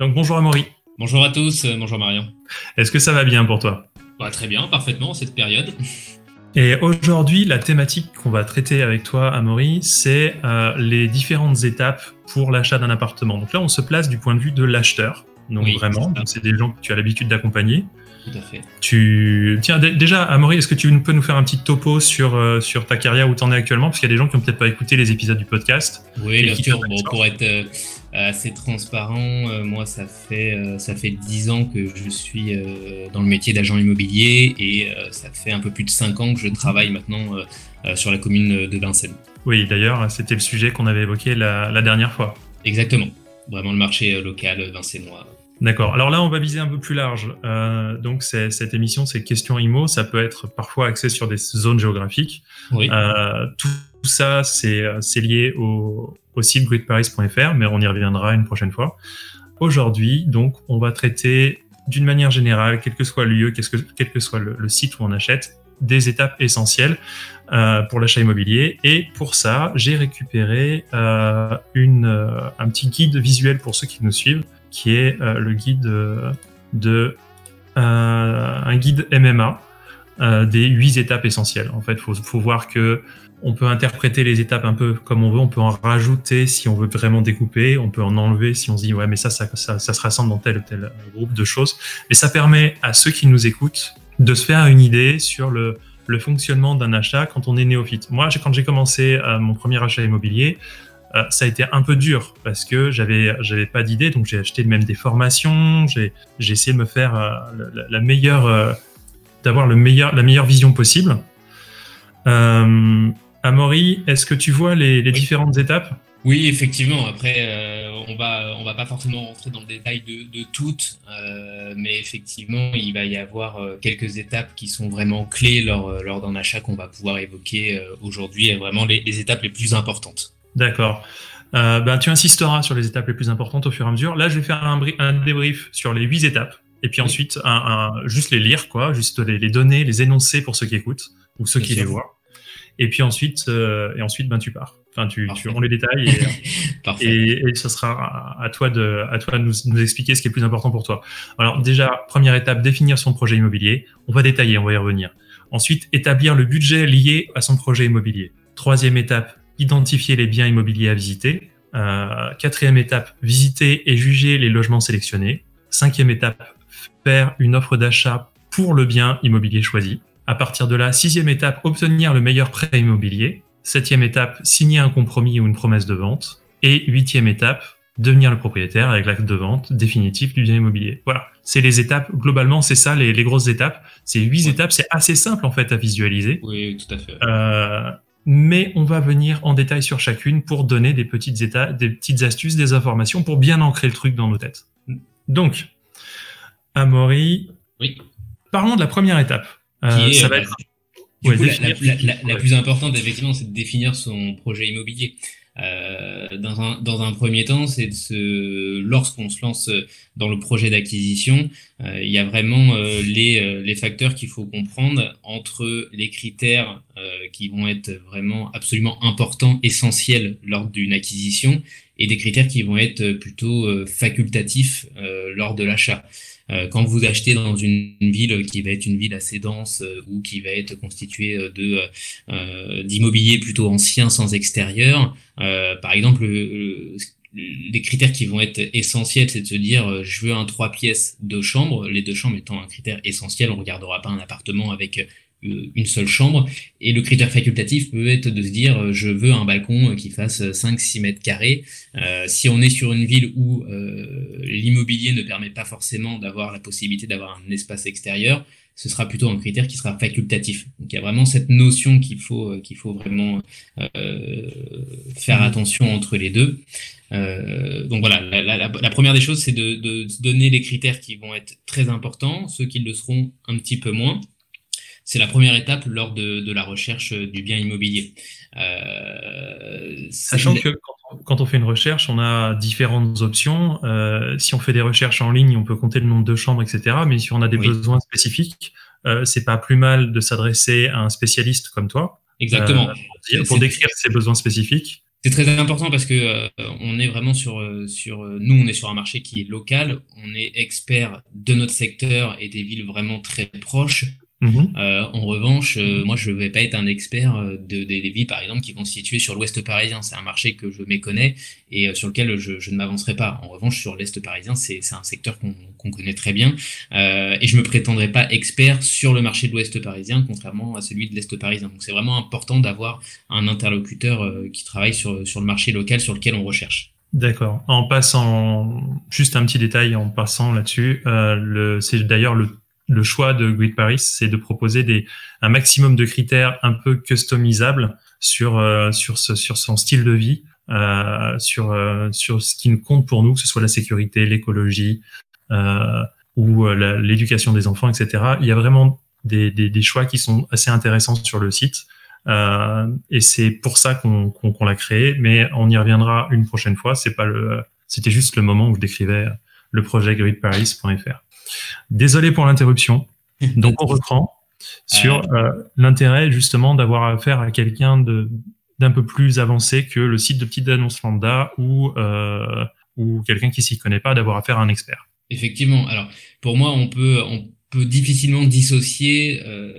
Donc bonjour Amaury. Bonjour à tous, euh, bonjour Marion. Est-ce que ça va bien pour toi? Bah, Très bien, parfaitement, cette période. Et aujourd'hui, la thématique qu'on va traiter avec toi, Amaury, c'est euh, les différentes étapes pour l'achat d'un appartement. Donc là, on se place du point de vue de l'acheteur. Donc vraiment, c'est des gens que tu as l'habitude d'accompagner. Tout à fait. Tu... Tiens, déjà, Amaury, est-ce que tu peux nous faire un petit topo sur, euh, sur ta carrière, où tu en es actuellement? Parce qu'il y a des gens qui n'ont peut-être pas écouté les épisodes du podcast. Oui, bien sûr. Bon, pour être euh, assez transparent, euh, moi, ça fait, ça fait 10 ans que je suis dans le métier d'agent immobilier et ça fait un peu plus de 5 ans que je travaille maintenant sur la commune de Vincennes. Oui, d'ailleurs, c'était le sujet qu'on avait évoqué la, la dernière fois. Exactement. Vraiment le marché local vincennois. D'accord. Alors là, on va viser un peu plus large. Euh, donc, cette émission, c'est questions IMO. Ça peut être parfois axé sur des zones géographiques. Oui. Euh, tout, ça, c'est lié au, au site gridparis.fr, mais on y reviendra une prochaine fois. Aujourd'hui, donc, on va traiter d'une manière générale, quel que soit le lieu, quel que soit le, site où on achète, des étapes essentielles euh, pour l'achat immobilier. Et pour ça, j'ai récupéré euh, une, euh, un petit guide visuel pour ceux qui nous suivent qui est euh, le guide euh, de euh, un guide MMA des huit étapes essentielles. En fait, faut, faut voir que on peut interpréter les étapes un peu comme on veut, on peut en rajouter si on veut vraiment découper, on peut en enlever si on se dit ouais mais ça ça, ça, ça se rassemble dans tel ou tel groupe de choses. Et ça permet à ceux qui nous écoutent de se faire une idée sur le, le fonctionnement d'un achat quand on est néophyte. Moi, quand j'ai commencé mon premier achat immobilier, euh, ça a été un peu dur parce que j'avais j'avais pas d'idée, donc j'ai acheté même des formations, j'ai j'ai essayé de me faire euh, la, meilleure euh, d'avoir le meilleur la meilleure vision possible. Amaury, est-ce que tu vois les, les différentes étapes? Oui, effectivement. Après, on va on va pas forcément rentrer dans le détail de, de toutes, mais effectivement, il va y avoir quelques étapes qui sont vraiment clés lors lors d'un achat qu'on va pouvoir évoquer aujourd'hui, vraiment les, les étapes les plus importantes. D'accord. Euh, ben, tu insisteras sur les étapes les plus importantes au fur et à mesure. Là, je vais faire un, un débrief sur les huit étapes. Et puis ensuite, un, juste les lire, quoi, juste les, les, donner, les énoncer pour ceux qui écoutent ou ceux qui les voient. Et puis ensuite, euh, et ensuite, ben tu pars. Enfin, tu, tu rends les détails et, et, et, ce sera à, toi de, à toi de nous, nous, expliquer ce qui est le plus important pour toi. Alors déjà, première étape, définir son projet immobilier. On va détailler, on va y revenir. Ensuite, établir le budget lié à son projet immobilier. Troisième étape, identifier les biens immobiliers à visiter. Euh, quatrième étape, visiter et juger les logements sélectionnés. Cinquième étape, faire une offre d'achat pour le bien immobilier choisi. À partir de là, sixième étape, obtenir le meilleur prêt immobilier. Septième étape, signer un compromis ou une promesse de vente. Et huitième étape, devenir le propriétaire avec l'acte de vente définitif du bien immobilier. Voilà, c'est les étapes. Globalement, c'est ça les, les, grosses étapes. Ces huit étapes, c'est assez simple en fait à visualiser. Oui, tout à fait. Euh, mais on va venir en détail sur chacune pour donner des petites états, des petites astuces, des informations pour bien ancrer le truc dans nos têtes. Donc, Amaury, oui. parlons de la première étape. Euh, ça va être... la, la, la, plus importante, effectivement, c'est de définir son projet immobilier. Euh, dans, un, dans un premier temps, c'est se, lorsqu'on se lance dans le projet d'acquisition, euh, il y a vraiment euh, les, euh, les facteurs qu'il faut comprendre entre les critères euh, qui vont être vraiment absolument importants, essentiels lors d'une acquisition, et des critères qui vont être plutôt facultatifs lors de l'achat. Euh, quand vous achetez dans une ville qui va être une ville assez dense euh, ou qui va être constituée euh, de d'immobilier plutôt ancien sans extérieur, par exemple, les critères qui vont être essentiels, c'est de se dire je veux un trois pièces, deux chambres, les deux chambres étant un critère essentiel, on regardera pas un appartement avec une seule chambre. Et le critère facultatif peut être de se dire euh, je veux un balcon euh, qui fasse 5-6 mètres carrés. Euh, si on est sur une ville où euh, l'immobilier ne permet pas forcément d'avoir la possibilité d'avoir un espace extérieur, ce sera plutôt un critère qui sera facultatif. Donc il y a vraiment cette notion qu'il faut qu'il faut vraiment euh, faire attention entre les deux. Euh, donc voilà, la, la, la, première des choses, c'est de, de, de donner les critères qui vont être très importants, ceux qui le seront un petit peu moins c'est la première étape lors de, de, la recherche du bien immobilier. Euh, Sachant que quand on, fait une recherche, on a différentes options. Euh, si on fait des recherches en ligne, on peut compter le nombre de chambres, etc. Mais si on a des oui. besoins spécifiques, euh, c'est pas plus mal de s'adresser à un spécialiste comme toi. Exactement. Euh, pour, pour décrire ces besoins spécifiques. C'est très important parce que on est vraiment sur sur nous on est sur un marché qui est local, on est expert de notre secteur et des villes vraiment très proches. Mhm. Euh, en revanche, euh, moi, je ne vais pas être un expert euh, de, des villes, par exemple, qui vont se situer sur l'ouest parisien. C'est un marché que je méconnais et sur lequel je, je ne m'avancerai pas. En revanche, sur l'est parisien, c'est un secteur qu'on connaît très bien. et je me prétendrai pas expert sur le marché de l'ouest parisien, contrairement à celui de l'est parisien. Donc, c'est vraiment important d'avoir un interlocuteur qui travaille sur, sur le marché local sur lequel on recherche. D'accord. En passant, juste un petit détail en passant là-dessus, euh, c'est d'ailleurs le le choix de Grid Paris, c'est de proposer des, un maximum de critères un peu customisables sur euh, sur ce, sur son style de vie, euh, sur euh, sur ce qui compte pour nous, que ce soit la sécurité, l'écologie euh, ou euh, l'éducation des enfants, etc. Il y a vraiment des, des, des, choix qui sont assez intéressants sur le site. et c'est pour ça qu'on qu'on l'a créé, mais on y reviendra une prochaine fois. C'est pas le, c'était juste le moment où je décrivais le projet gridparis.fr. Désolé pour l'interruption. Donc on reprend sur euh, l'intérêt justement d'avoir affaire à quelqu'un de d'un peu plus avancé que le site de petite annonce lambda ou euh, ou quelqu'un qui s'y connaît pas d'avoir affaire à un expert. Effectivement. Alors pour moi, on peut on peut difficilement dissocier euh,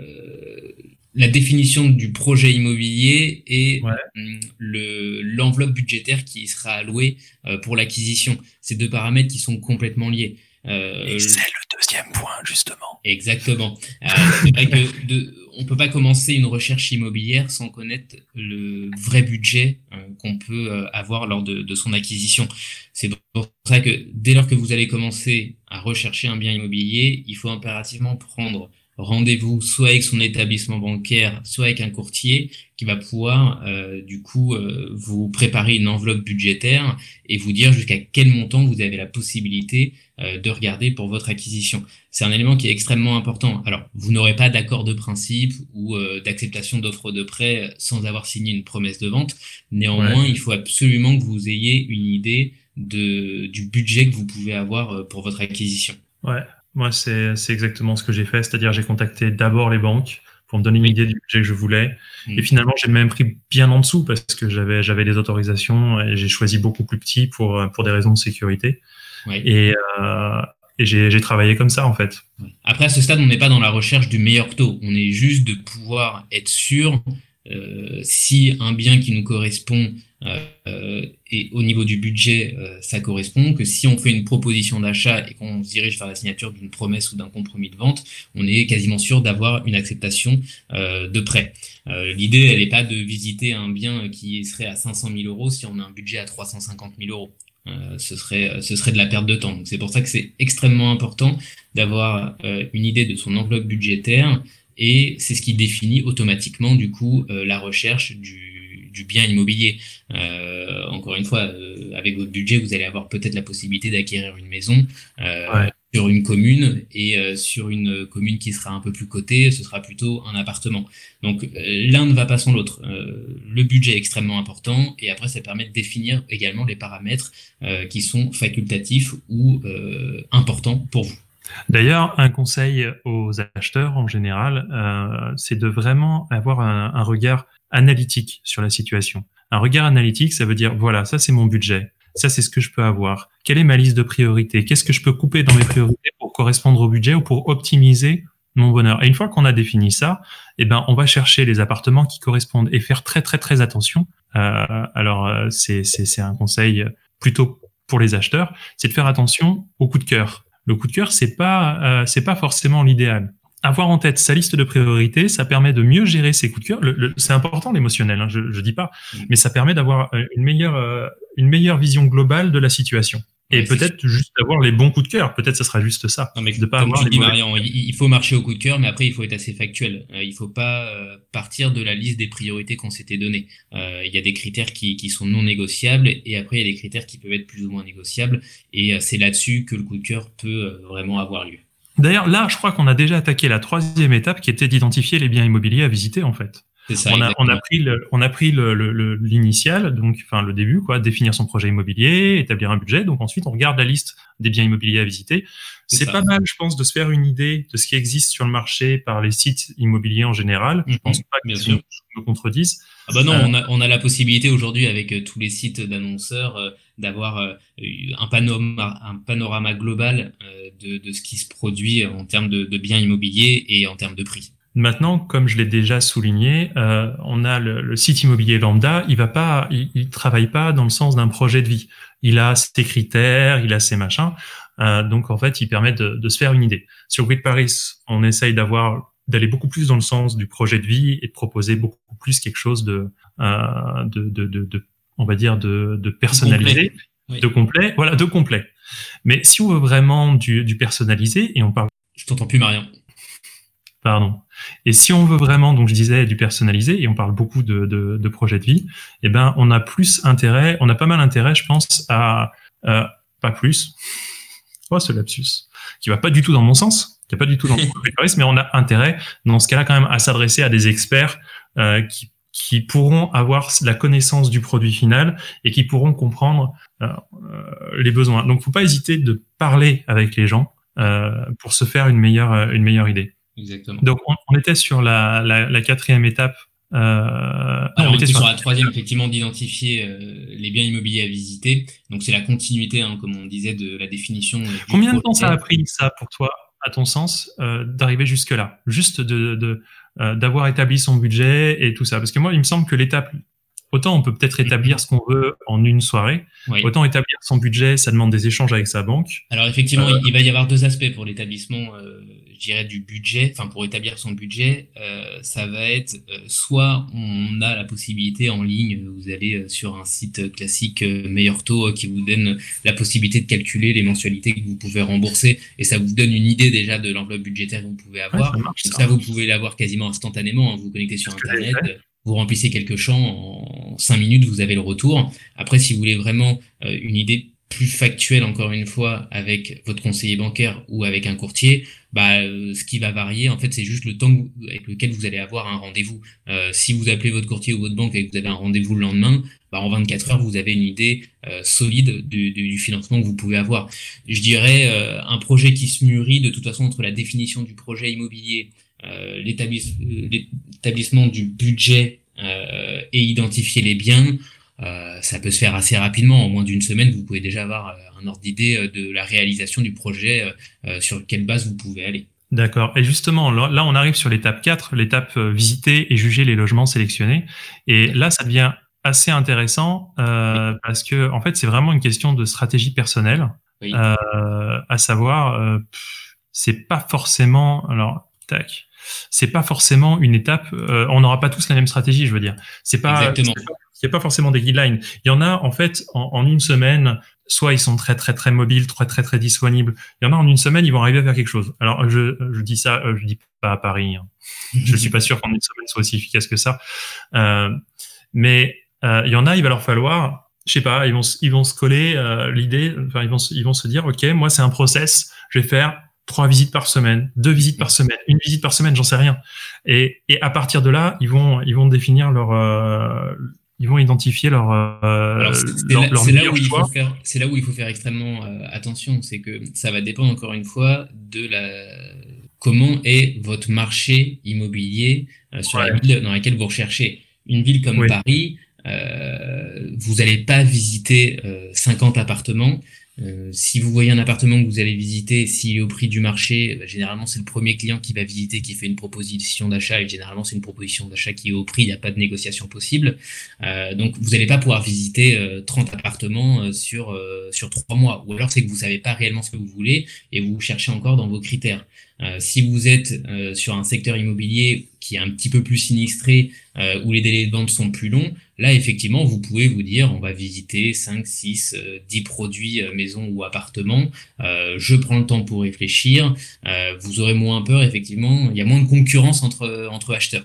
la définition du projet immobilier et le l'enveloppe budgétaire qui sera allouée pour l'acquisition. Ces deux paramètres qui sont complètement liés. Euh, c'est le deuxième point, justement. Exactement. Euh, c'est vrai que de, on peut pas commencer une recherche immobilière sans connaître le vrai budget euh, qu'on peut euh, avoir lors de, de son acquisition. C'est pour ça que dès lors que vous allez commencer à rechercher un bien immobilier, il faut impérativement prendre rendez-vous soit avec son établissement bancaire, soit avec un courtier qui va pouvoir euh, du coup euh, vous préparer une enveloppe budgétaire et vous dire jusqu'à quel montant vous avez la possibilité euh, de regarder pour votre acquisition. C'est un élément qui est extrêmement important. Alors, vous n'aurez pas d'accord de principe ou d'acceptation d'offre de prêt sans avoir signé une promesse de vente. Néanmoins, il faut absolument que vous ayez une idée de, du budget que vous pouvez avoir pour votre acquisition. Ouais, moi, c'est exactement ce que j'ai fait. C'est-à-dire, j'ai contacté d'abord les banques pour me donner une idée du budget que je voulais. Mm. Et finalement, j'ai même pris bien en dessous parce que j'avais j'avais des autorisations et j'ai choisi beaucoup plus petit pour pour des raisons de sécurité. Et, euh, et j'ai travaillé comme ça en fait. Après, à ce stade, on n'est pas dans la recherche du meilleur taux. On est juste de pouvoir être sûr euh, si un bien qui nous correspond euh, et au niveau du budget, euh, ça correspond, que si on fait une proposition d'achat et qu'on se dirige vers la signature d'une promesse ou d'un compromis de vente, on est quasiment sûr d'avoir une acceptation de prêt. L'idée, elle n'est pas de visiter un bien qui serait à 500 000 euros si on a un budget à 350 000 euros. ce, serait, ce serait de la perte de temps. C'est pour ça que c'est extrêmement important d'avoir une idée de son enveloppe budgétaire et c'est ce qui définit automatiquement du coup euh, la recherche du, du bien immobilier. Euh, encore une fois, euh, avec votre budget, vous allez avoir peut-être la possibilité d'acquérir une maison sur une commune et sur une commune qui sera un peu plus cotée, ce sera plutôt un appartement. Donc l'un ne va pas sans l'autre. le budget est extrêmement important et après ça permet de définir également les paramètres qui sont facultatifs ou importants pour vous. D'ailleurs, un conseil aux acheteurs en général, euh, c'est de vraiment avoir un, un, regard analytique sur la situation. Un regard analytique, ça veut dire, voilà, ça c'est mon budget, ça c'est ce que je peux avoir, quelle est ma liste de priorités, qu'est-ce que je peux couper dans mes priorités pour correspondre au budget ou pour optimiser mon bonheur? Et une fois qu'on a défini ça, eh ben, on va chercher les appartements qui correspondent et faire très très très attention. Euh, alors, euh, c'est c'est un conseil plutôt pour les acheteurs, c'est de faire attention au coup de cœur le coup de cœur, c'est pas, euh, c'est pas forcément l'idéal. Avoir en tête sa liste de priorités, ça permet de mieux gérer ses coups de cœur. c'est important l'émotionnel, hein, je, je dis pas, mm. mais ça permet d'avoir euh, une meilleure, euh, une meilleure vision globale de la situation. Et peut-être juste avoir les bons coups de cœur. Peut-être ce sera juste ça. Non, mais de pas avoir Marion, il faut marcher au coup de cœur, mais après il faut être assez factuel. Euh, il faut pas partir de la liste des priorités qu'on s'était données. Euh, il y a des critères qui, qui sont non négociables et après il y a des critères qui peuvent être plus ou moins négociables. Et c'est là-dessus que le coup de cœur peut vraiment avoir lieu. D'ailleurs, là, je crois qu'on a déjà attaqué la troisième étape qui était d'identifier les biens immobiliers à visiter en fait. On, a, on, a, pris le, on a pris l'initial, le, donc enfin le début, quoi, définir son projet immobilier, établir un budget. Donc ensuite, on regarde la liste des biens immobiliers à visiter. C'est pas mal, je pense, de se faire une idée de ce qui existe sur le marché par les sites immobiliers en général. Je mhm. pense pas que je me contredise. Ah bah non, euh, on, a, on, a, la possibilité aujourd'hui avec euh, tous les sites d'annonceurs euh, d'avoir un, panorama, un panorama global de, de, ce qui se produit en termes de, de biens immobiliers et en termes de prix. Maintenant, comme je l'ai déjà souligné, euh, on a le, le, site immobilier lambda, il va pas, il, il, travaille pas dans le sens d'un projet de vie. Il a ses critères, il a ses machins. Euh, donc en fait, il permet de, de, se faire une idée. Sur Grid Paris, on essaye d'avoir d'aller beaucoup plus dans le sens du projet de vie et de proposer beaucoup plus quelque chose de, euh, de, de, de, on va dire de, de personnalisé, de complet. voilà, de complet. Mais si on veut vraiment du, du personnalisé et on parle, je t'entends plus, Marion. Pardon. Et si on veut vraiment, donc je disais, du personnalisé, et on parle beaucoup de, de, de projets de vie, eh ben, on a plus intérêt, on a pas mal intérêt, je pense, à euh, pas plus. Oh, ce lapsus, qui va pas du tout dans mon sens, qui va pas du tout dans mon mais on a intérêt, dans ce cas-là, quand même, à s'adresser à des experts euh, qui, qui pourront avoir la connaissance du produit final et qui pourront comprendre euh, euh les besoins. Donc, faut pas hésiter de parler avec les gens euh, pour se faire une meilleure, une meilleure idée. Exactement. Donc, on, était sur la, la, la quatrième étape. Euh, on, était sur, la troisième, effectivement, d'identifier euh, les biens immobiliers à visiter. Donc, c'est la continuité, hein, comme on disait, de la définition. Euh, Combien de temps ça a pris, ça, pour toi, à ton sens, euh, d'arriver jusque-là? Juste de, d'avoir établi son budget et tout ça. Parce que moi, il me semble que l'étape Autant on peut peut-être établir ce qu'on veut en une soirée, autant établir son budget, ça demande des échanges avec sa banque. Alors effectivement, euh, il va y avoir deux aspects pour l'établissement, euh, je dirais, du budget. Enfin, pour établir son budget, euh, ça va être euh, soit on a la possibilité en ligne, vous allez sur un site classique Meilleur Taux qui vous donne la possibilité de calculer les mensualités que vous pouvez rembourser et ça vous donne une idée déjà de l'enveloppe budgétaire que vous pouvez avoir. ça, ça, vous pouvez l'avoir quasiment instantanément. Hein, vous vous connectez sur Internet vous remplissez quelques champs, en cinq minutes, vous avez le retour. Après, si vous voulez vraiment euh, une idée plus factuelle, encore une fois, avec votre conseiller bancaire ou avec un courtier, bah, euh, ce qui va varier, en fait, c'est juste le temps avec lequel vous allez avoir un rendez-vous. Euh, si vous appelez votre courtier ou votre banque et que vous avez un rendez-vous le lendemain, bah, en 24 heures, vous avez une idée solide du, du, financement que vous pouvez avoir. Je dirais un projet qui se mûrit de toute façon entre la définition du projet immobilier, euh, l'établissement du budget euh, et identifier les biens, euh, ça peut se faire assez rapidement. En moins d'une semaine, vous pouvez déjà avoir un ordre d'idée de la réalisation du projet, sur quelle base vous pouvez aller. D'accord. Et justement, là, on arrive sur l'étape 4, l'étape visiter et juger les logements sélectionnés. Et là, ça devient assez intéressant euh, parce que en fait, c'est vraiment une question de stratégie personnelle. Oui. Euh, à savoir, euh, c'est pas forcément. Alors, tac c'est pas forcément une étape. Euh, on n'aura pas tous la même stratégie, je veux dire. C'est pas. Il n'y a pas forcément des guidelines. Il y en a en fait en, une semaine. Soit ils sont très très très mobiles, très très très disponibles. Il y en a en une semaine, ils vont arriver à faire quelque chose. Alors je, je dis ça, euh, je dis pas à Paris. Hein. je suis pas sûr qu'en une semaine soit aussi efficace que ça. Euh, mais euh, il y en a, il va leur falloir je sais pas, ils vont, ils vont se coller euh, l'idée, enfin ils vont, ils vont se dire, ok, moi c'est un process, je vais faire trois visites par semaine, deux visites par semaine, une visite par semaine, j'en sais rien. Et, et, à partir de là, ils vont, ils vont définir leur, euh, ils vont identifier leur, euh, c'est là, où il faut faire, c'est là où il faut faire extrêmement euh, attention, c'est que ça va dépendre encore une fois de la comment est votre marché immobilier euh, sur la ville dans laquelle vous recherchez. Une ville comme Paris, vous n'allez pas visiter 50 appartements euh, si vous voyez un appartement que vous allez visiter, s'il est au prix du marché, bah, généralement c'est le premier client qui va visiter qui fait une proposition d'achat et généralement c'est une proposition d'achat qui est au prix, il n'y a pas de négociation possible. Euh, donc vous n'allez pas pouvoir visiter 30 euh, appartements euh, sur sur trois mois. Ou alors c'est que vous savez pas réellement ce que vous voulez et vous cherchez encore dans vos critères. si vous êtes sur un secteur immobilier qui est un petit peu plus sinistré, où les délais de vente sont plus longs, Là, effectivement, vous pouvez vous dire, on va visiter 5, 6, 10 produits euh, maison ou appartement. Euh, je prends le temps pour réfléchir. Euh, vous aurez moins peur, effectivement. Il y a moins de concurrence entre, entre acheteurs.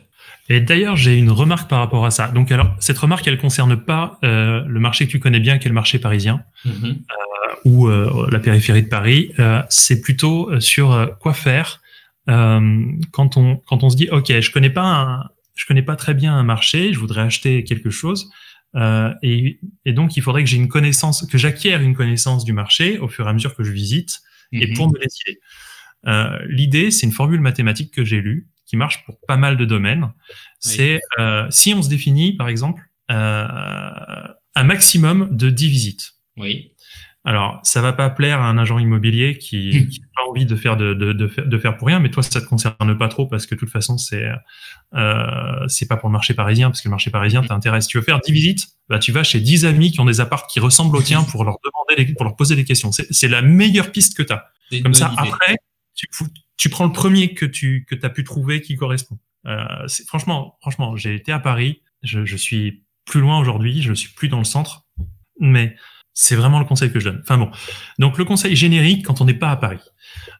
Et d'ailleurs, j'ai une remarque par rapport à ça. Donc, alors, cette remarque, elle concerne pas le marché que tu connais bien, qui est le marché parisien, mm-hmm. ou la périphérie de Paris. c'est plutôt sur quoi faire quand on quand on se dit, ok, je connais pas un, je connais pas très bien un marché, je voudrais acheter quelque chose. Euh, et, et, donc, il faudrait que j'ai une connaissance, que j'acquière une connaissance du marché au fur et à mesure que je visite, et pour me décider. Euh, L'idée, c'est une formule mathématique que j'ai lue, qui marche pour pas mal de domaines. C'est euh, si on se définit, par exemple, euh, un maximum de 10 visites. Oui. Alors, ça va pas plaire à un agent immobilier qui n'a pas envie de faire de, de, de, de, faire pour rien, mais toi, ça te concerne pas trop parce que de toute façon, c'est euh, c'est pas pour le marché parisien, parce que le marché parisien t'intéresse. Tu veux faire 10 visites, bah, tu vas chez 10 amis qui ont des apparts qui ressemblent aux tiens pour leur demander, pour leur poser des questions. C'est la meilleure piste que tu as. Comme ça, après, tu, tu, prends le premier que tu que as pu trouver qui correspond. Euh, franchement, franchement, j'ai été à Paris, je, je suis plus loin aujourd'hui, je suis plus dans le centre, mais c'est vraiment le conseil que je donne. Enfin bon, donc le conseil générique quand on n'est pas à Paris,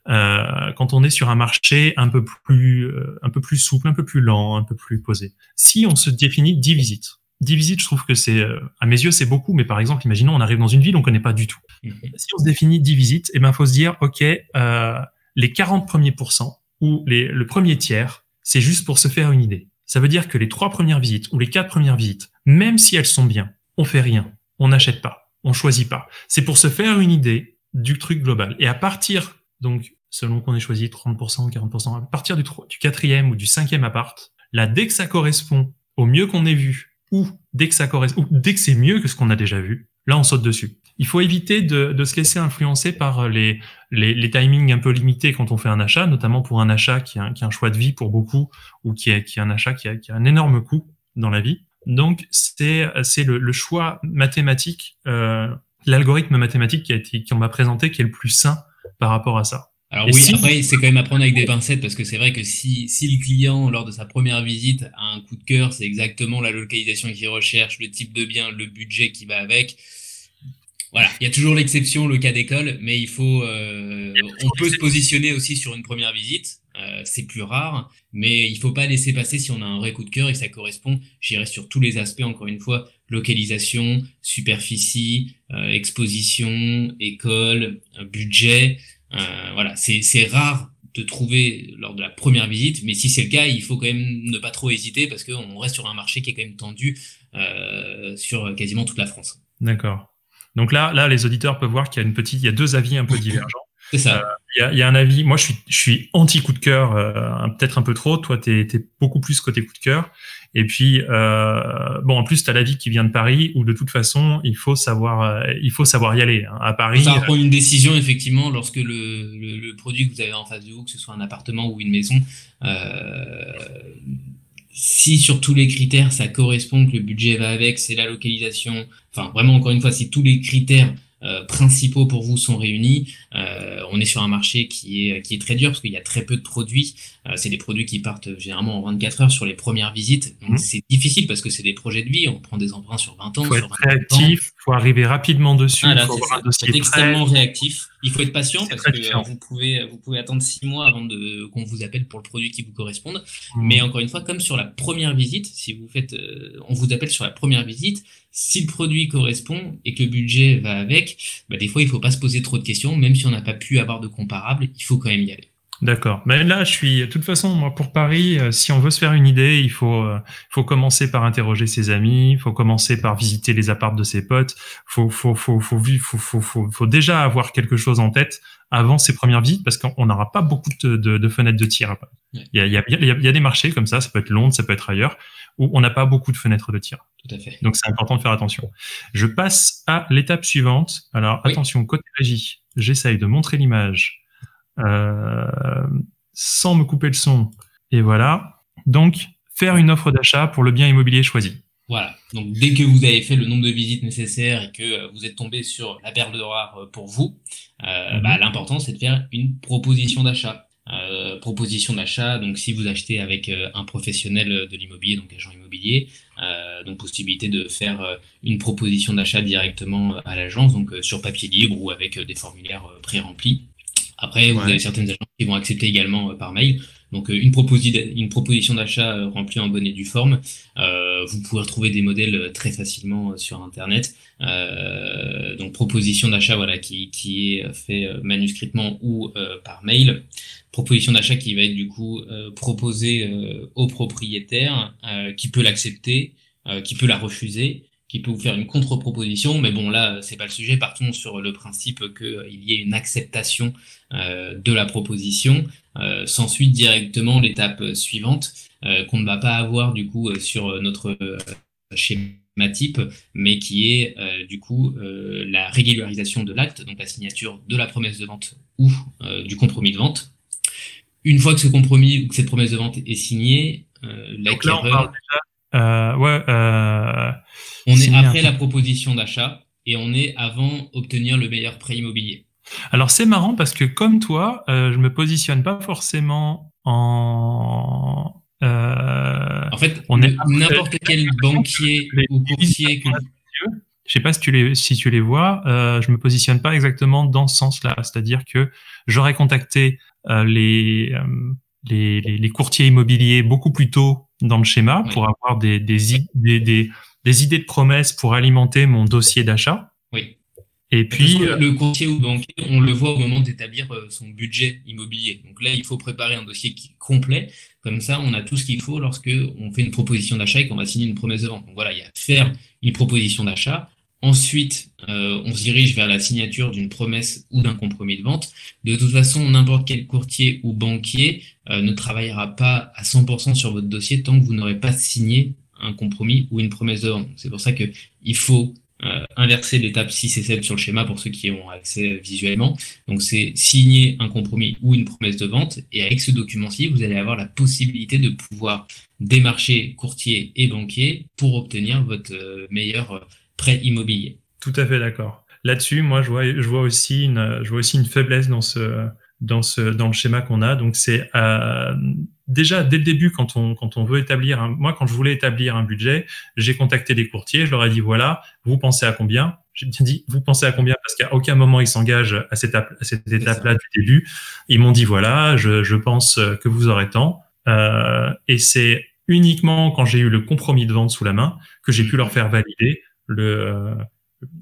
euh, quand on est sur un marché un peu plus, euh, un peu plus souple, un peu plus lent, un peu plus posé. Si on se définit 10 visites, 10 visites, je trouve que c'est, euh, à mes yeux, c'est beaucoup, mais par exemple, imaginons, on arrive dans une ville, on connaît pas du tout. Mhm. Si on se définit 10 visites, eh ben, faut se dire, OK, euh, les 40 premiers pourcents ou les, le premier tiers, c'est juste pour se faire une idée. Ça veut dire que les trois premières visites ou les quatre premières visites, même si elles sont bien, on fait rien, on n'achète pas on choisit pas. C'est pour se faire une idée du truc global. Et à partir, donc, selon qu'on ait choisi 30%, 40%, à partir du, quatrième ou du cinquième appart, là, dès que ça correspond au mieux qu'on ait vu, ou dès que ça correspond, ou dès que c'est mieux que ce qu'on a déjà vu, là, on saute dessus. Il faut éviter de, de se laisser influencer par les, les, les, timings un peu limités quand on fait un achat, notamment pour un achat qui a, qui a un choix de vie pour beaucoup, ou qui est, qui est un achat qui a, qui a un énorme coût dans la vie. Donc c'est c'est le, le, choix mathématique, euh, l'algorithme mathématique qui a été qu'on m'a présenté qui est le plus sain par rapport à ça. Alors oui, après c'est quand même à prendre avec des pincettes parce que c'est vrai que si si le client lors de sa première visite a un coup de cœur, c'est exactement la localisation qu'il recherche, le type de bien, le budget qui va avec. Voilà, il y a toujours l'exception, le cas d'école, mais il faut, euh, on peut se positionner aussi sur une première visite euh, c'est plus rare, mais il faut pas laisser passer si on a un vrai coup de cœur et que ça correspond, j'irai sur tous les aspects, encore une fois, localisation, superficie, euh, exposition, école, euh, budget. voilà, c'est rare de trouver lors de la première visite, mais si c'est le cas, il faut quand même ne pas trop hésiter parce qu'on reste sur un marché qui est quand même tendu sur quasiment toute la France. D'accord. Donc là, là, les auditeurs peuvent voir qu'il y a une petite, il y a deux avis un peu divergents. C'est ça. Il y, a, y, a, un avis. Moi, je suis, je suis anti coup de cœur, euh, peut-être un peu trop. Toi, tu es, beaucoup plus côté coup de cœur. Et puis, euh, bon, en plus, tu as l'avis qui vient de Paris, où de toute façon, il faut savoir, euh, il faut savoir y aller. Hein. À Paris, ça prendre une décision effectivement lorsque le, le, le, produit que vous avez en face de vous, que ce soit un appartement ou une maison. Euh, si sur tous les critères ça correspond, que le budget va avec, c'est la localisation, enfin vraiment encore une fois, si tous les critères euh, principaux pour vous sont réunis, euh, on est sur un marché qui est, qui est très dur parce qu'il y a très peu de produits. Euh, c'est des produits qui partent généralement en 24 heures sur les premières visites. Donc mmh. c'est difficile parce que c'est des projets de vie. On prend des emprunts sur 20 ans. Il faut être réactif, il faut arriver rapidement dessus. il faut avoir un dossier être extrêmement réactif. Il faut être patient parce que vous pouvez, vous pouvez attendre 6 mois avant de, qu'on vous appelle pour le produit qui vous corresponde. Mmh. Mais encore une fois, comme sur la première visite, si vous faites, on vous appelle sur la première visite, si le produit correspond et que le budget va avec, bah des fois il faut pas se poser trop de questions, même si on n'a pas pu avoir de comparable, il faut quand même y aller. D'accord. Mais là, je suis, de toute façon, moi, pour Paris, euh, si on veut se faire une idée, il faut, euh, faut commencer par interroger ses amis, il faut commencer par visiter les apparts de ses potes, faut, faut, faut, faut, faut, faut, faut, faut déjà avoir quelque chose en tête avant ses premières visites parce qu'on n'aura pas beaucoup de, de, de, fenêtres de tir. Il y, a, il, y a, il y a des marchés comme ça, ça peut être Londres, ça peut être ailleurs, où on n'a pas beaucoup de fenêtres de tir. Tout à fait. Donc c'est important de faire attention. Je passe à l'étape suivante. Alors attention, côté régie, j'essaye de montrer l'image sans me couper le son. Et voilà. Donc, faire une offre d'achat pour le bien immobilier choisi. Voilà. Donc, dès que vous avez fait le nombre de visites nécessaires et que euh, vous êtes tombé sur la perle de rare euh, pour vous, euh, mhm. bah, l'important, c'est de faire une proposition d'achat. Euh, proposition d'achat, donc si vous achetez avec un professionnel de l'immobilier, donc agent immobilier, euh, donc possibilité de faire une proposition d'achat directement à l'agence, donc sur papier libre ou avec des formulaires pré-remplis. Après, vous avez certaines agences qui vont accepter également euh, par mail. Donc une, une proposition d'achat remplie en bonne et due forme. vous pouvez retrouver des modèles très facilement sur Internet. donc proposition d'achat voilà qui, qui est fait manuscritement ou par mail. Proposition d'achat qui va être du coup proposée au propriétaire, qui peut l'accepter, qui peut la refuser qui peut vous faire une contre-proposition, mais bon là c'est pas le sujet. Partons sur le principe qu'il euh, y ait une acceptation euh, de la proposition. Euh, S'ensuit directement l'étape suivante euh, qu'on ne va pas avoir du coup sur notre schéma type, mais qui est du coup la régularisation de l'acte, donc la signature de la promesse de vente ou du compromis de vente. Une fois que ce compromis ou que cette promesse de vente est signée, l'acquéreur euh, ouais, euh, on est après la proposition d'achat et on est avant obtenir le meilleur prêt immobilier. Alors c'est marrant parce que comme toi, euh, je me positionne pas forcément en. Euh, en fait, on est n'importe quel banquier ou courtier que. Je sais pas si tu les, si tu les vois, je me positionne pas exactement dans ce sens-là. C'est-à-dire que j'aurais contacté les, les, courtiers immobiliers beaucoup plus tôt dans le schéma pour avoir des, des, des, des, idées de promesses pour alimenter mon dossier d'achat. Oui. Et puis, le courtier ou banquier, on le voit au moment d'établir euh, son budget immobilier. Donc là, il faut préparer un dossier qui complet. Comme ça, on a tout ce qu'il faut lorsque on fait une proposition d'achat et qu'on va signer une promesse de vente. Donc voilà, il y a faire une proposition d'achat, Ensuite, euh, on se dirige vers la signature d'une promesse ou d'un compromis de vente. De toute façon, n'importe quel courtier ou banquier euh, ne travaillera pas à 100% sur votre dossier tant que vous n'aurez pas signé un compromis ou une promesse de vente. C'est pour ça qu'il faut euh, inverser l'étape 6 et 7 sur le schéma pour ceux qui ont accès visuellement. Donc c'est signer un compromis ou une promesse de vente et avec ce document-ci, vous allez avoir la possibilité de pouvoir démarcher courtier et banquier pour obtenir votre meilleur prêt immobilier. Tout à fait d'accord. Là-dessus, moi, je vois, je vois aussi une, je vois aussi une faiblesse dans ce, dans ce, dans le schéma qu'on a. Donc, c'est euh, déjà dès le début quand on, quand on veut établir, un, moi, quand je voulais établir un budget, j'ai contacté des courtiers, je leur ai dit voilà, vous pensez à combien? J'ai bien dit vous pensez à combien? Parce qu'à aucun moment ils s'engagent à cette, étape, à cette étape-là du début. Ils m'ont dit voilà, je, je pense que vous aurez tant. Euh, et c'est uniquement quand j'ai eu le compromis de vente sous la main que j'ai pu leur faire valider le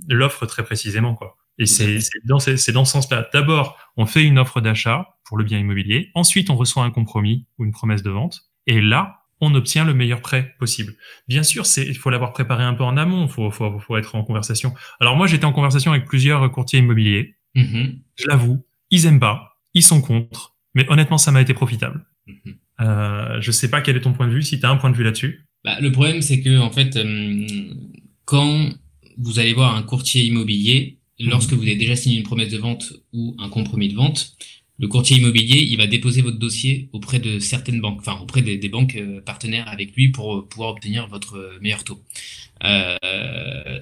l'offre très précisément quoi. Et c'est dans, dans ce sens-là. D'abord, on fait une offre d'achat pour le bien immobilier. Ensuite, on reçoit un compromis ou une promesse de vente. Et là, on obtient le meilleur prêt possible. Bien sûr, c'est il faut l'avoir préparé un peu en amont. Il faut, faut, faut, être en conversation. Alors moi, j'étais en conversation avec plusieurs courtiers immobiliers. Mm-hmm. Je l'avoue, ils aiment pas, ils sont contre. Mais honnêtement, ça m'a été profitable. Mm-hmm. Euh, je sais pas quel est ton point de vue. Si tu as un point de vue là-dessus. Bah, le problème, c'est que en fait, euh, quand vous allez voir un courtier immobilier, mhm. lorsque vous avez déjà signé une promesse de vente ou un compromis de vente, le courtier immobilier, il va déposer votre dossier auprès de certaines banques, enfin auprès des, banques euh, partenaires avec lui pour euh, pouvoir obtenir votre euh, meilleur taux.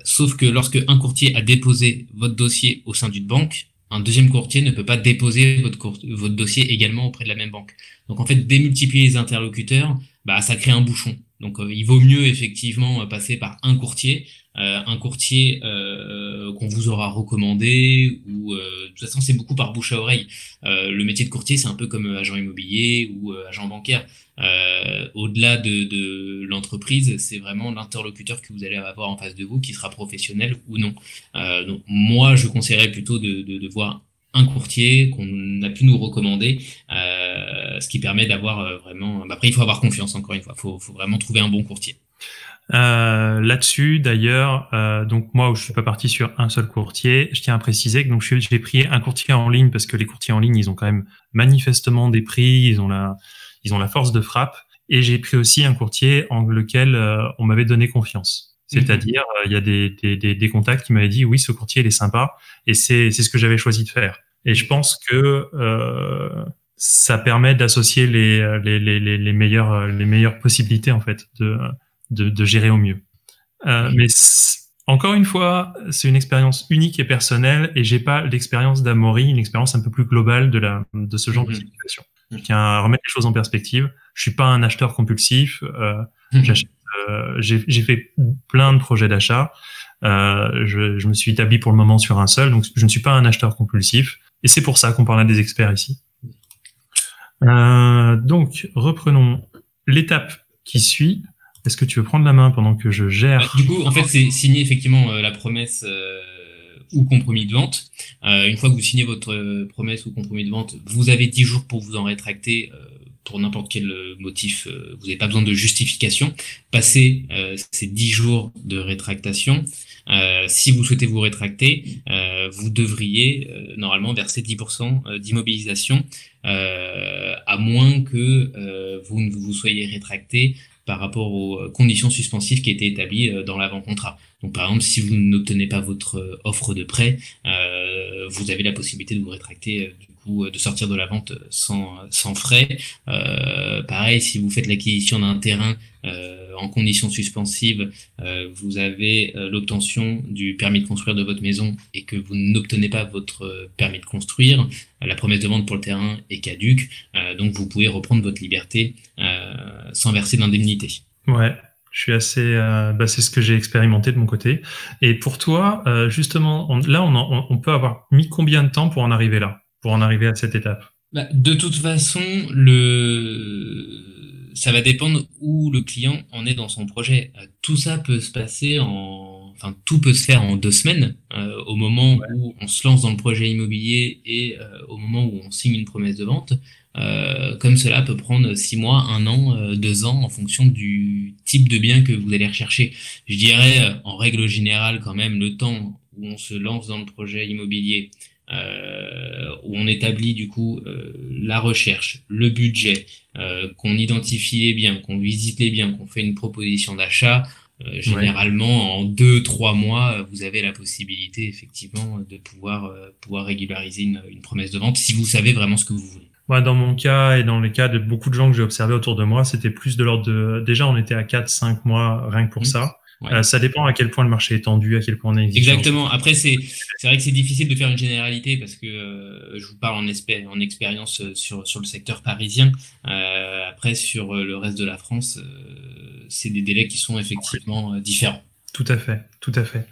sauf que lorsque un courtier a déposé votre dossier au sein d'une banque, un deuxième courtier ne peut pas déposer votre, votre dossier également auprès de la même banque. Donc en fait, démultiplier les interlocuteurs, bah, ça crée un bouchon. Donc il vaut mieux effectivement passer par un courtier euh, un courtier euh, qu'on vous aura recommandé ou euh, de toute façon c'est beaucoup par bouche à oreille. le métier de courtier c'est un peu comme agent immobilier ou agent bancaire. Au-delà de, de l'entreprise, c'est vraiment l'interlocuteur que vous allez avoir en face de vous qui sera professionnel ou non. donc moi je conseillerais plutôt de, de, de voir un courtier qu'on a pu nous recommander, euh, ce qui permet d'avoir vraiment. Bah, après, il faut avoir confiance encore une fois. Il faut, faut, vraiment trouver un bon courtier. Euh, Là-dessus, d'ailleurs, euh, donc moi, je suis pas parti sur un seul courtier. Je tiens à préciser que donc j'ai pris un courtier en ligne parce que les courtiers en ligne, ils ont quand même manifestement des prix, ils ont la, ils ont la force de frappe. Et j'ai pris aussi un courtier en lequel euh, on m'avait donné confiance. Mhm. C'est-à-dire, euh, il y a des, des, des, des contacts qui m'avaient dit oui, ce courtier il est sympa, et c'est c'est ce que j'avais choisi de faire. Et je pense que euh, ça permet d'associer les, les, les, les meilleures les meilleures possibilités en fait de de, gérer au mieux. Euh, mais encore une fois, c'est une expérience unique et personnelle et j'ai pas l'expérience d'Amaury, une expérience un peu plus globale de, la, de ce genre de situation. Je tiens à remettre les choses en perspective. Je suis pas un acheteur compulsif. Euh. Euh, j'ai fait plein de projets d'achat. Euh, je, me suis établi pour le moment sur un seul, donc je ne suis pas un acheteur compulsif. Et c'est pour ça qu'on parle à des experts ici. donc, reprenons l'étape qui suit. Est-ce que tu veux prendre la main pendant que je gère Du coup, en fait, c'est signer effectivement la promesse ou compromis de vente. une fois que vous signez votre promesse ou compromis de vente, vous avez 10 jours pour vous en rétracter pour n'importe quel euh, motif, euh, vous n'avez pas besoin de justification. Passez euh, ces 10 jours de rétractation. si vous souhaitez vous rétracter, vous devriez normalement verser 10% d'immobilisation, à moins que vous ne vous soyez rétracté par rapport aux conditions suspensives qui étaient établies dans l'avant-contrat. Donc par exemple, si vous n'obtenez pas votre offre de prêt, vous avez la possibilité de vous rétracter euh, de sortir de la vente sans, sans frais. Euh, pareil, si vous faites l'acquisition d'un terrain euh, en conditions suspensives, vous avez l'obtention du permis de construire de votre maison et que vous n'obtenez pas votre permis de construire, la promesse de vente pour le terrain est caduque, donc vous pouvez reprendre votre liberté sans verser d'indemnité. Ouais, je suis assez, bah c'est ce que j'ai expérimenté de mon côté. Et pour toi, justement, là, on, peut avoir mis combien de temps pour en arriver là? Pour en arriver à cette étape bah, De toute façon, le... ça va dépendre où le client en est dans son projet. Euh, tout ça peut se passer en... Enfin, tout peut se faire en deux semaines, euh, au moment où on se lance dans le projet immobilier et euh, au moment où on signe une promesse de vente. comme cela peut prendre six mois, un an, deux ans, en fonction du type de bien que vous allez rechercher. Je dirais, en règle générale, quand même, le temps où on se lance dans le projet immobilier, euh, où on établit du coup euh, la recherche, le budget, euh, qu'on identifie les biens, qu'on visite les biens, qu'on fait une proposition d'achat. généralement, en deux, trois mois, vous avez la possibilité effectivement de pouvoir pouvoir régulariser une, une promesse de vente si vous savez vraiment ce que vous voulez. Ouais, dans mon cas et dans les cas de beaucoup de gens que j'ai observés autour de moi, c'était plus de l'ordre de. Déjà, on était à 4-5 mois rien que pour mmh. ça. Euh, ça dépend à quel point le marché est tendu, à quel point on est Exactement. Après, c'est vrai que c'est difficile de faire une généralité parce que euh, je vous parle en, en expérience euh, sur, sur le secteur parisien. Euh, après, sur le reste de la France, c'est des délais qui sont effectivement différents. Tout à fait, tout à fait.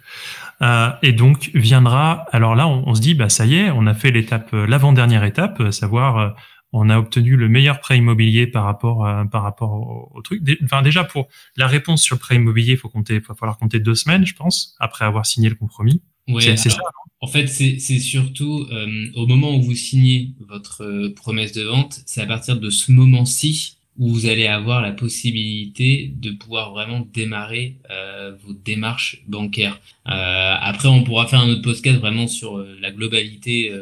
et donc viendra. Alors là, on, on, se dit, bah ça y est, on a fait l'étape, l'avant-dernière étape, savoir on a obtenu le meilleur prêt immobilier par rapport par rapport au, truc. Enfin déjà pour la réponse sur le prêt immobilier, il faut compter, va falloir compter deux semaines, je pense, après avoir signé le compromis. c'est ça. En fait, c'est surtout euh, au moment où vous signez votre euh, promesse de vente, c'est à partir de ce moment-ci où vous allez avoir la possibilité de pouvoir vraiment démarrer euh, vos démarches bancaires. après, on pourra faire un autre podcast vraiment sur la globalité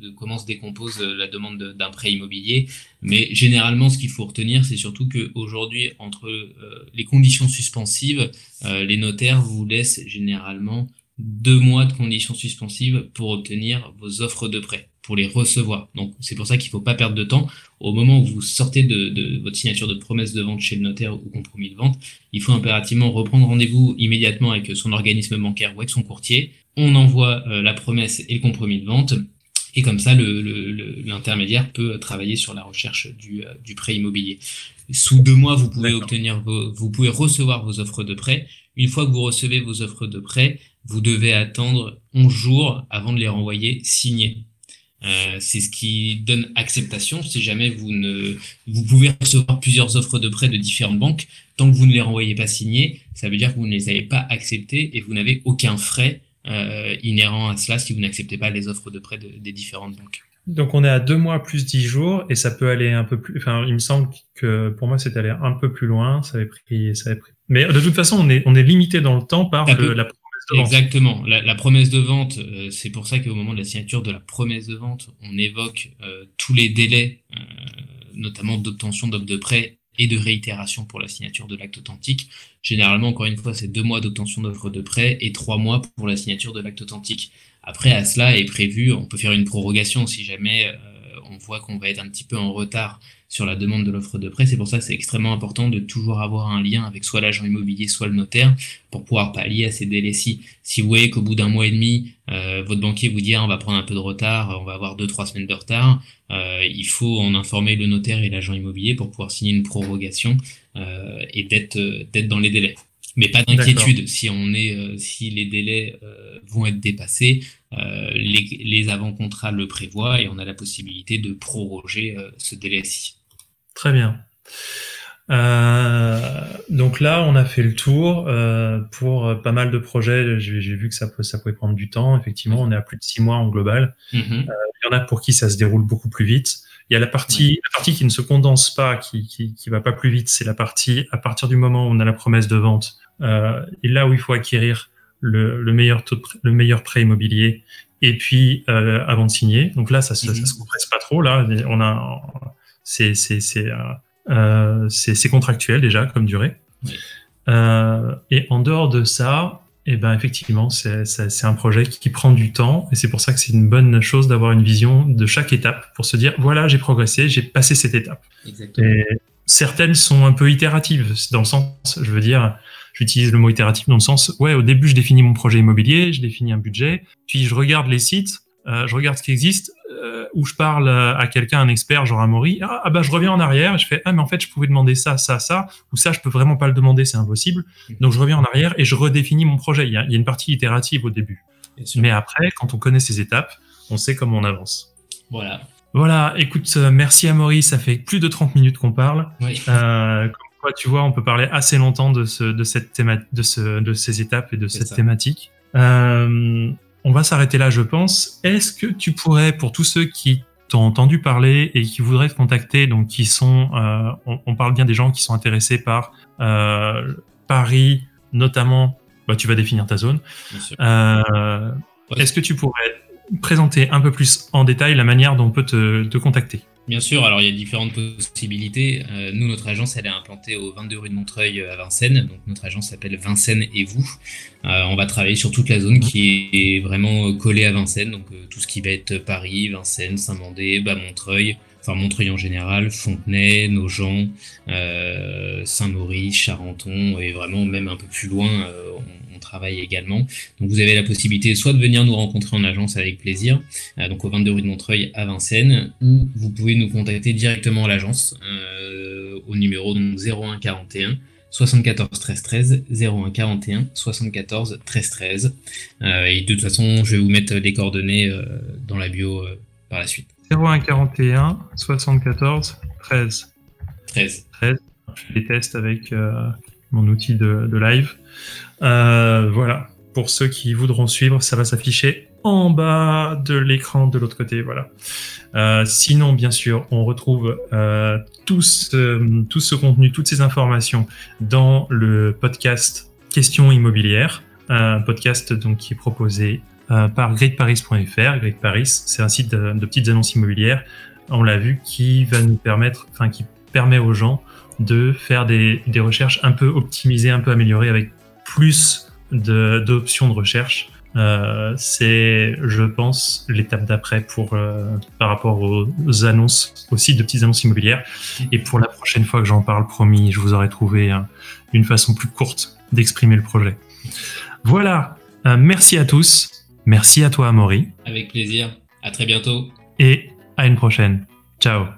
de, comment se décompose euh, la demande d'un prêt immobilier. Mais généralement, ce qu'il faut retenir, c'est surtout qu'aujourd'hui, entre euh, les conditions suspensives, euh, les notaires vous laissent généralement deux mois de conditions suspensives pour obtenir vos offres de prêt, pour les recevoir. Donc c'est pour ça qu'il ne faut pas perdre de temps. Au moment où vous sortez de, de, votre signature de promesse de vente chez le notaire ou compromis de vente, il faut impérativement reprendre rendez-vous immédiatement avec son organisme bancaire ou avec son courtier. On envoie la promesse et le compromis de vente et comme ça, l'intermédiaire le, peut travailler sur la recherche du, euh, du, prêt immobilier. Sous deux mois, vous pouvez obtenir vous pouvez recevoir vos offres de prêt. Une fois que vous recevez vos offres de prêt, vous devez attendre 11 jours avant de les renvoyer signées. Euh, c'est ce qui donne acceptation. Si jamais vous ne, vous pouvez recevoir plusieurs offres de prêt de différentes banques, tant que vous ne les renvoyez pas signées, ça veut dire que vous ne les avez pas acceptées et vous n'avez aucun frais euh, inhérent à cela si vous n'acceptez pas les offres de prêt des différentes banques. Donc on est à deux mois plus dix jours et ça peut aller un peu plus. Enfin, il me semble que pour moi c'est allé un peu plus loin. Ça avait pris, ça avait pris. Mais de toute façon, on est on est limité dans le temps par la promesse de vente. Exactement. La, promesse de vente, euh, c'est pour ça qu'au moment de la signature de la promesse de vente, on évoque euh, tous les délais, notamment d'obtention d'offres de prêt et de réitération pour la signature de l'acte authentique. Généralement, encore une fois, c'est deux mois d'obtention d'offre de prêt et trois mois pour la signature de l'acte authentique. Après, à cela est prévu, on peut faire une prorogation si jamais euh, on voit qu'on va être un petit peu en retard sur la demande de l'offre de prêt. C'est pour ça que c'est extrêmement important de toujours avoir un lien avec soit l'agent immobilier, soit le notaire pour pouvoir pallier à ces délais-ci. Si vous voyez qu'au bout d'un mois et demi, euh, votre banquier vous dit ah, on va prendre un peu de retard, on va avoir deux trois semaines de retard, euh, il faut en informer le notaire et l'agent immobilier pour pouvoir signer une prorogation euh, et d'être d'être dans les délais. Mais pas d'inquiétude si on est, si les délais vont être dépassés, les, les avant-contrats le prévoient et on a la possibilité de proroger ce délai-ci. Très bien. Euh, donc là, on a fait le tour euh, pour pas mal de projets. J'ai vu que ça, ça pouvait prendre du temps. Effectivement, on est à plus de six mois en global. Mm-hmm. Euh, il y en a pour qui ça se déroule beaucoup plus vite. Il y a la partie, la partie qui ne se condense pas, qui, qui, qui va pas plus vite. C'est la partie à partir du moment où on a la promesse de vente euh, et là où il faut acquérir le, le meilleur taux de, le meilleur prêt immobilier et puis euh, avant de signer. Donc là, ça, ça se compresse pas trop. Là, on a, c'est, c'est, c'est euh, c'est contractuel déjà comme durée. Euh, et en dehors de ça, et eh ben effectivement, c'est un projet qui, prend du temps et c'est pour ça que c'est une bonne chose d'avoir une vision de chaque étape pour se dire voilà, j'ai progressé, j'ai passé cette étape. Et certaines sont un peu itératives dans le sens, je veux dire, j'utilise le mot itératif dans le sens ouais, au début je définis mon projet immobilier, je définis un budget, puis je regarde les sites, euh, je regarde ce qui existe, où je parle à quelqu'un, un expert, genre Amaury, ah, ah bah je reviens en arrière, et je fais ah mais en fait je pouvais demander ça, ça, ça, ou ça je peux vraiment pas le demander, c'est impossible. Donc je reviens en arrière et je redéfinis mon projet. Il y a, il y a une partie itérative au début, mais après quand on connaît ces étapes, on sait comment on avance. Voilà. Voilà. Écoute, euh, merci Amaury, ça fait plus de 30 minutes qu'on parle. Oui. Euh, quoi, tu vois, on peut parler assez longtemps de ce, de cette théma, de ce, de ces étapes et de cette thématique. Euh, on va s'arrêter là, je pense. Est-ce que tu pourrais, pour tous ceux qui t'ont entendu parler et qui voudraient te contacter, donc qui sont, euh, on, parle bien des gens qui sont intéressés par euh, Paris, notamment, bah, tu vas définir ta zone. Euh, est-ce que tu pourrais présenter un peu plus en détail la manière dont on peut te contacter? Bien sûr, alors il y a différentes possibilités. Euh, nous, notre agence, elle est implantée au 22 rue de Montreuil euh, à Vincennes. Donc notre agence s'appelle Vincennes et vous. Euh, on va travailler sur toute la zone qui est vraiment collée à Vincennes. Donc tout ce qui va être Paris, Vincennes, Saint-Mandé, bas Montreuil, enfin Montreuil en général, Fontenay, Nogent, Saint-Maurice, Charenton et vraiment même un peu plus loin, travail également. Donc vous avez la possibilité soit de venir nous rencontrer en agence avec plaisir, euh, donc au 22 rue de Montreuil à Vincennes, ou vous pouvez nous contacter directement à l'agence euh, au numéro donc 01 41 74 13 13 01 41 74 13 13 et de toute façon je vais vous mettre les coordonnées euh, dans la bio par la suite. 01 41 74 13 13 13 je fais des tests avec mon outil de, live euh, voilà. Pour ceux qui voudront suivre, ça va s'afficher en bas de l'écran de l'autre côté. Voilà. Euh, sinon, bien sûr, on retrouve euh, tout, ce, contenu, toutes ces informations dans le podcast Questions immobilières, un podcast donc qui est proposé par greatparis.fr. Great Paris, c'est un site de, de, petites annonces immobilières. On l'a vu qui va nous permettre, enfin qui permet aux gens de faire des, des recherches un peu optimisées, un peu améliorées avec plus d'options de, recherche. Euh, c'est, je pense, l'étape d'après pour euh, par rapport aux, annonces, aussi de petites annonces immobilières. Et pour la prochaine fois que j'en parle, promis, je vous aurai trouvé une façon plus courte d'exprimer le projet. Voilà. Euh, merci à tous. Merci à toi, Amaury. Avec plaisir. À très bientôt. Et à une prochaine. Ciao.